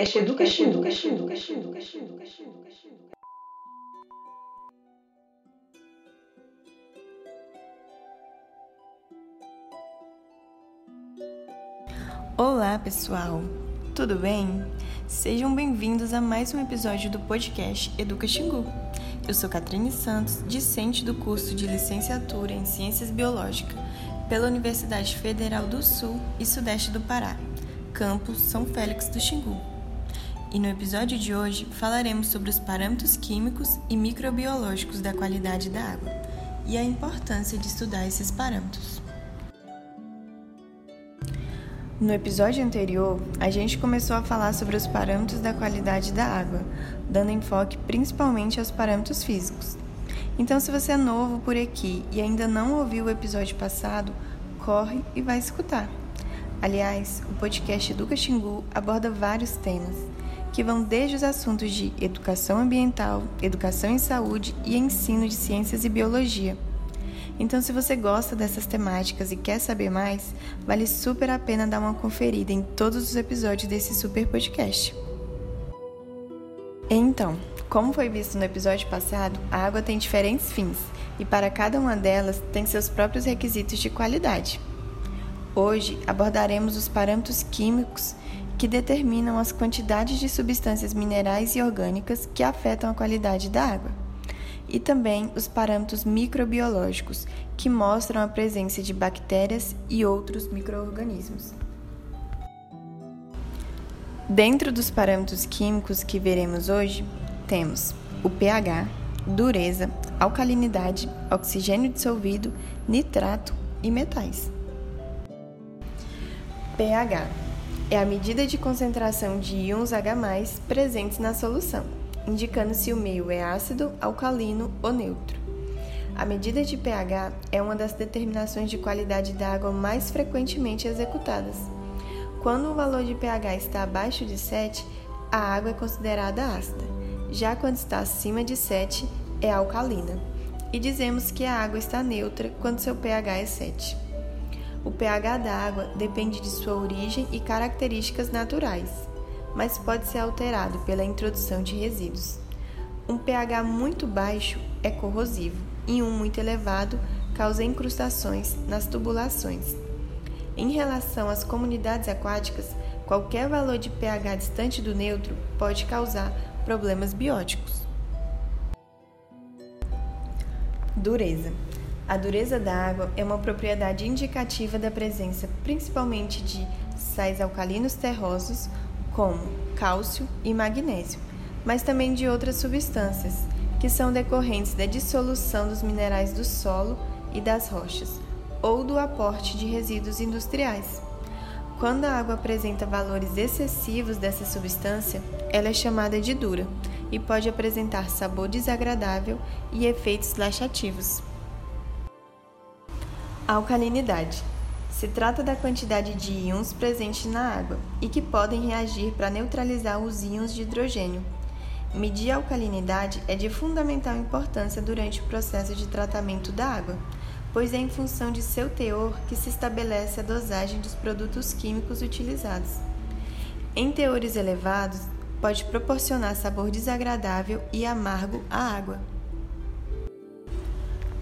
podcast Educa Xingu. Olá, pessoal. Tudo bem? Sejam bem-vindos a mais um episódio do podcast Educa Xingu. Eu sou Catrine Santos, discente do curso de Licenciatura em Ciências Biológicas pela Universidade Federal do Sul e Sudeste do Pará, campus São Félix do Xingu. E no episódio de hoje falaremos sobre os parâmetros químicos e microbiológicos da qualidade da água e a importância de estudar esses parâmetros. No episódio anterior, a gente começou a falar sobre os parâmetros da qualidade da água, dando enfoque principalmente aos parâmetros físicos. Então, se você é novo por aqui e ainda não ouviu o episódio passado, corre e vai escutar. Aliás, o podcast Educa Xingu aborda vários temas, que vão desde os assuntos de educação ambiental, educação em saúde e ensino de ciências e biologia então, se você gosta dessas temáticas e quer saber mais, vale super a pena dar uma conferida em todos os episódios desse super podcast. Então, como foi visto no episódio passado, a água tem diferentes fins e para cada uma delas tem seus próprios requisitos de qualidade. Hoje abordaremos os parâmetros químicos que determinam as quantidades de substâncias minerais e orgânicas que afetam a qualidade da água e também os parâmetros microbiológicos, que mostram a presença de bactérias e outros microorganismos. Dentro dos parâmetros químicos que veremos hoje, temos o pH, dureza, alcalinidade, oxigênio dissolvido, nitrato e metais. pH é a medida de concentração de íons H+ presentes na solução indicando se o meio é ácido, alcalino ou neutro. A medida de pH é uma das determinações de qualidade da água mais frequentemente executadas. Quando o valor de pH está abaixo de 7, a água é considerada ácida. Já quando está acima de 7, é alcalina. E dizemos que a água está neutra quando seu pH é 7. O pH da água depende de sua origem e características naturais mas pode ser alterado pela introdução de resíduos. Um pH muito baixo é corrosivo e um muito elevado causa incrustações nas tubulações. Em relação às comunidades aquáticas, qualquer valor de pH distante do neutro pode causar problemas bióticos. Dureza. A dureza da água é uma propriedade indicativa da presença principalmente de sais alcalinos terrosos como cálcio e magnésio, mas também de outras substâncias, que são decorrentes da dissolução dos minerais do solo e das rochas, ou do aporte de resíduos industriais. Quando a água apresenta valores excessivos dessa substância, ela é chamada de dura e pode apresentar sabor desagradável e efeitos laxativos. Alcalinidade se trata da quantidade de íons presentes na água e que podem reagir para neutralizar os íons de hidrogênio. Medir a alcalinidade é de fundamental importância durante o processo de tratamento da água, pois é em função de seu teor que se estabelece a dosagem dos produtos químicos utilizados. Em teores elevados, pode proporcionar sabor desagradável e amargo à água.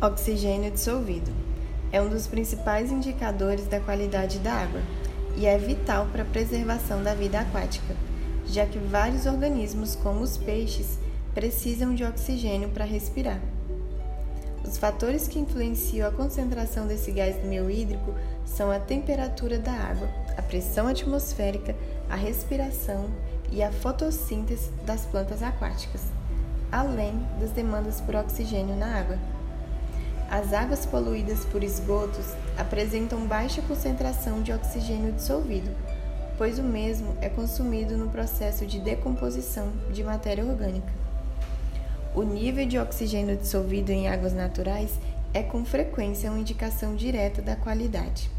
Oxigênio dissolvido é um dos principais indicadores da qualidade da água e é vital para a preservação da vida aquática, já que vários organismos, como os peixes, precisam de oxigênio para respirar. Os fatores que influenciam a concentração desse gás no meio hídrico são a temperatura da água, a pressão atmosférica, a respiração e a fotossíntese das plantas aquáticas, além das demandas por oxigênio na água. As águas poluídas por esgotos apresentam baixa concentração de oxigênio dissolvido, pois o mesmo é consumido no processo de decomposição de matéria orgânica. O nível de oxigênio dissolvido em águas naturais é com frequência uma indicação direta da qualidade,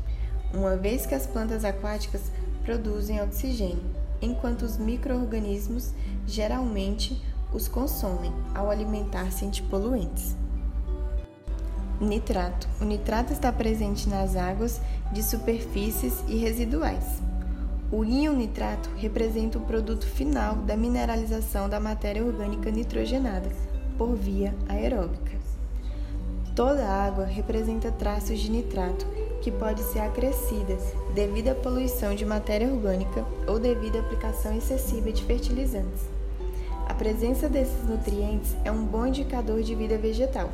uma vez que as plantas aquáticas produzem oxigênio, enquanto os microorganismos geralmente os consomem ao alimentar-se de poluentes. Nitrato. O nitrato está presente nas águas de superfícies e residuais. O íon nitrato representa o produto final da mineralização da matéria orgânica nitrogenada por via aeróbica. Toda água representa traços de nitrato que pode ser acrescida devido à poluição de matéria orgânica ou devido à aplicação excessiva de fertilizantes. A presença desses nutrientes é um bom indicador de vida vegetal.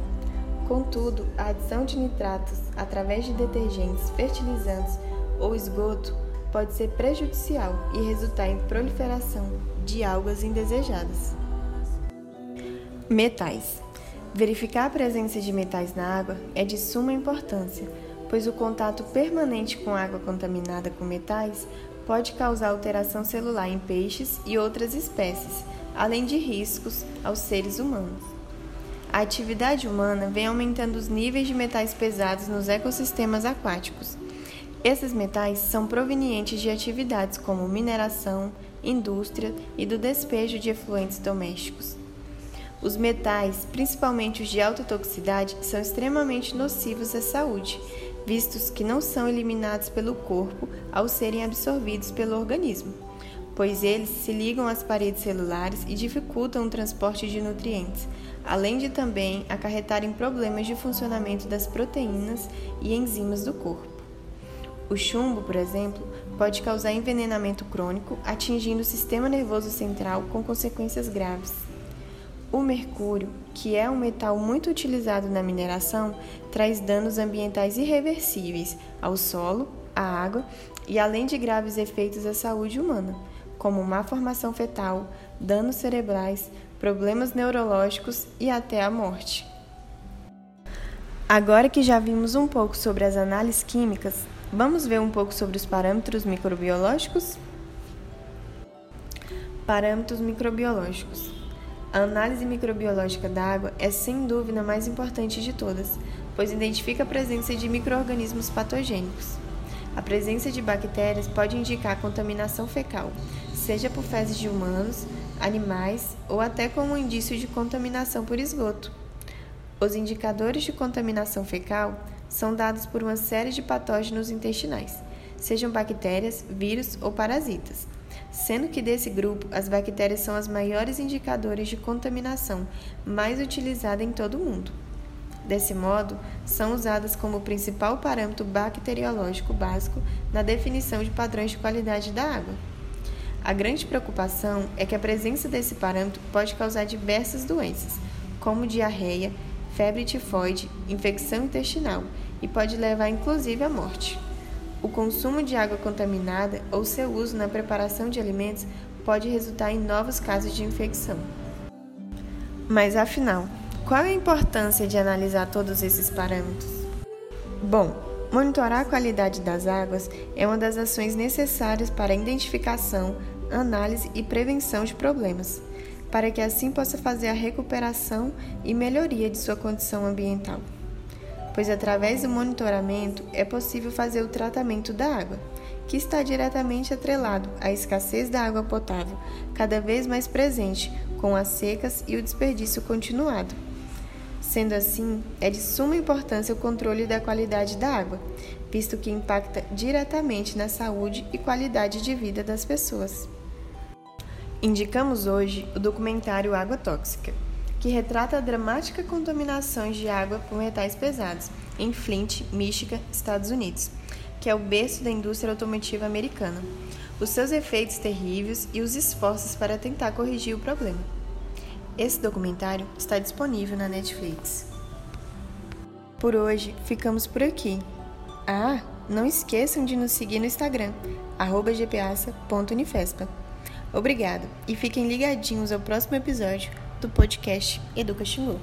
Contudo, a adição de nitratos através de detergentes, fertilizantes ou esgoto pode ser prejudicial e resultar em proliferação de algas indesejadas. Metais. Verificar a presença de metais na água é de suma importância pois o contato permanente com água contaminada com metais pode causar alteração celular em peixes e outras espécies, além de riscos aos seres humanos. A atividade humana vem aumentando os níveis de metais pesados nos ecossistemas aquáticos. Esses metais são provenientes de atividades como mineração, indústria e do despejo de efluentes domésticos. Os metais, principalmente os de alta toxicidade, são extremamente nocivos à saúde vistos que não são eliminados pelo corpo ao serem absorvidos pelo organismo, pois eles se ligam às paredes celulares e dificultam o transporte de nutrientes, além de também acarretarem problemas de funcionamento das proteínas e enzimas do corpo. O chumbo, por exemplo, pode causar envenenamento crônico, atingindo o sistema nervoso central com consequências graves. O mercúrio, que é um metal muito utilizado na mineração, traz danos ambientais irreversíveis ao solo, à água e além de graves efeitos à saúde humana, como má formação fetal, danos cerebrais, problemas neurológicos e até a morte. Agora que já vimos um pouco sobre as análises químicas, vamos ver um pouco sobre os parâmetros microbiológicos? Parâmetros microbiológicos. A análise microbiológica da água é sem dúvida a mais importante de todas, pois identifica a presença de microorganismos patogênicos. A presença de bactérias pode indicar contaminação fecal, seja por fezes de humanos, animais ou até como indício de contaminação por esgoto. Os indicadores de contaminação fecal são dados por uma série de patógenos intestinais, sejam bactérias, vírus ou parasitas sendo que desse grupo as bactérias são as maiores indicadores de contaminação mais utilizada em todo o mundo. Desse modo, são usadas como principal parâmetro bacteriológico básico na definição de padrões de qualidade da água. A grande preocupação é que a presença desse parâmetro pode causar diversas doenças, como diarreia, febre tifoide, infecção intestinal e pode levar inclusive à morte. O consumo de água contaminada ou seu uso na preparação de alimentos pode resultar em novos casos de infecção. Mas afinal, qual é a importância de analisar todos esses parâmetros? Bom, monitorar a qualidade das águas é uma das ações necessárias para a identificação, análise e prevenção de problemas, para que assim possa fazer a recuperação e melhoria de sua condição ambiental pois através do monitoramento é possível fazer o tratamento da água, que está diretamente atrelado à escassez da água potável, cada vez mais presente com as secas e o desperdício continuado. Sendo assim, é de suma importância o controle da qualidade da água, visto que impacta diretamente na saúde e qualidade de vida das pessoas. Indicamos hoje o documentário Água Tóxica que retrata a dramática contaminação de água por metais pesados em Flint, Michigan, Estados Unidos, que é o berço da indústria automotiva americana, os seus efeitos terríveis e os esforços para tentar corrigir o problema. Esse documentário está disponível na Netflix. Por hoje, ficamos por aqui. Ah, não esqueçam de nos seguir no Instagram, gpaça.unifespa. Obrigado e fiquem ligadinhos ao próximo episódio do podcast Educa Xingu.